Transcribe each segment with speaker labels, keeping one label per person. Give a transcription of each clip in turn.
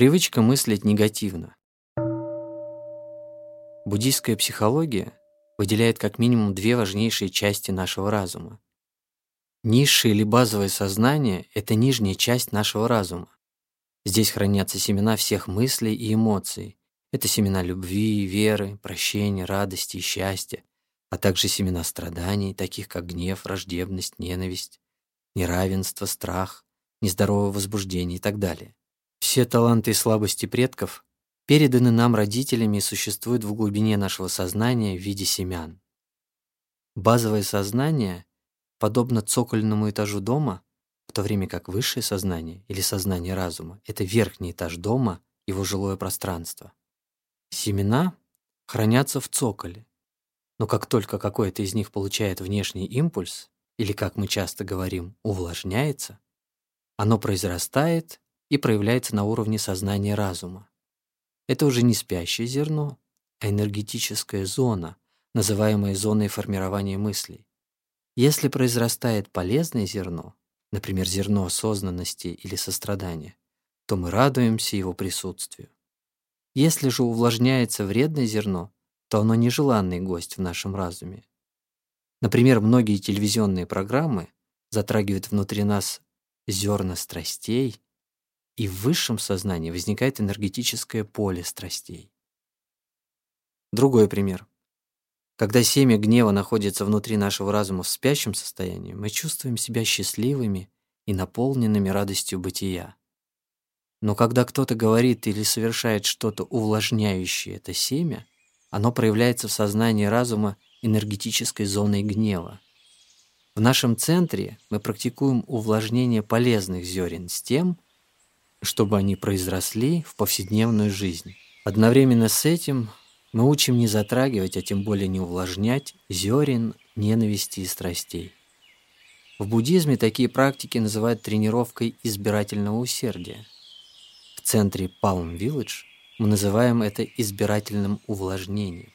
Speaker 1: Привычка мыслить негативно. Буддийская психология выделяет как минимум две важнейшие части нашего разума. Низшее или базовое сознание — это нижняя часть нашего разума. Здесь хранятся семена всех мыслей и эмоций. Это семена любви, веры, прощения, радости и счастья, а также семена страданий, таких как гнев, враждебность, ненависть, неравенство, страх, нездоровое возбуждение и так далее. Все таланты и слабости предков переданы нам родителями и существуют в глубине нашего сознания в виде семян. Базовое сознание, подобно цокольному этажу дома, в то время как высшее сознание или сознание разума — это верхний этаж дома, его жилое пространство. Семена хранятся в цоколе, но как только какой-то из них получает внешний импульс, или, как мы часто говорим, увлажняется, оно произрастает и проявляется на уровне сознания разума. Это уже не спящее зерно, а энергетическая зона, называемая зоной формирования мыслей. Если произрастает полезное зерно, например, зерно осознанности или сострадания, то мы радуемся его присутствию. Если же увлажняется вредное зерно, то оно нежеланный гость в нашем разуме. Например, многие телевизионные программы затрагивают внутри нас зерна страстей, и в высшем сознании возникает энергетическое поле страстей. Другой пример. Когда семя гнева находится внутри нашего разума в спящем состоянии, мы чувствуем себя счастливыми и наполненными радостью бытия. Но когда кто-то говорит или совершает что-то увлажняющее это семя, оно проявляется в сознании разума энергетической зоной гнева. В нашем центре мы практикуем увлажнение полезных зерен с тем, чтобы они произросли в повседневную жизнь. Одновременно с этим мы учим не затрагивать, а тем более не увлажнять зерен ненависти и страстей. В буддизме такие практики называют тренировкой избирательного усердия. В центре Palm Village мы называем это избирательным увлажнением.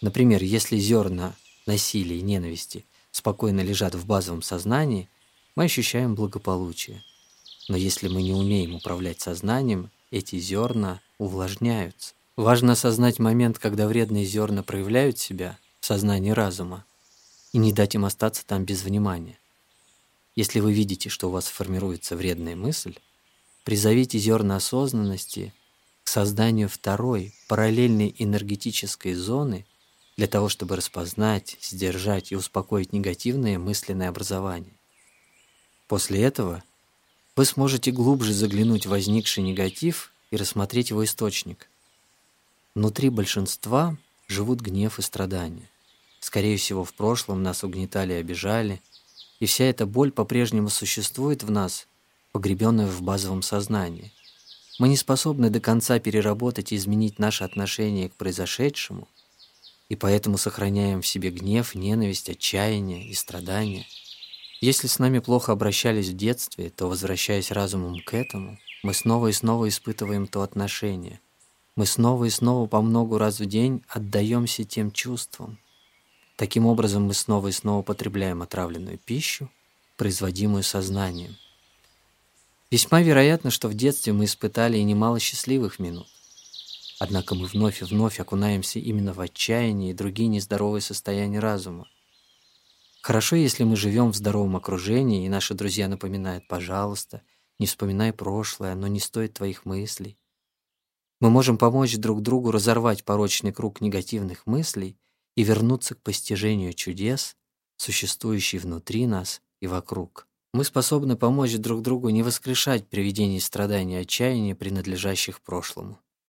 Speaker 1: Например, если зерна насилия и ненависти спокойно лежат в базовом сознании, мы ощущаем благополучие – но если мы не умеем управлять сознанием, эти зерна увлажняются. Важно осознать момент, когда вредные зерна проявляют себя в сознании разума, и не дать им остаться там без внимания. Если вы видите, что у вас формируется вредная мысль, призовите зерна осознанности к созданию второй, параллельной энергетической зоны для того, чтобы распознать, сдержать и успокоить негативное мысленное образование. После этого – вы сможете глубже заглянуть в возникший негатив и рассмотреть его источник. Внутри большинства живут гнев и страдания. Скорее всего, в прошлом нас угнетали и обижали, и вся эта боль по-прежнему существует в нас, погребенная в базовом сознании. Мы не способны до конца переработать и изменить наше отношение к произошедшему, и поэтому сохраняем в себе гнев, ненависть, отчаяние и страдания – если с нами плохо обращались в детстве, то, возвращаясь разумом к этому, мы снова и снова испытываем то отношение. Мы снова и снова по многу раз в день отдаемся тем чувствам. Таким образом, мы снова и снова потребляем отравленную пищу, производимую сознанием. Весьма вероятно, что в детстве мы испытали и немало счастливых минут. Однако мы вновь и вновь окунаемся именно в отчаяние и другие нездоровые состояния разума. Хорошо, если мы живем в здоровом окружении, и наши друзья напоминают «пожалуйста», не вспоминай прошлое, оно не стоит твоих мыслей. Мы можем помочь друг другу разорвать порочный круг негативных мыслей и вернуться к постижению чудес, существующих внутри нас и вокруг. Мы способны помочь друг другу не воскрешать привидений страданий и отчаяния, принадлежащих прошлому.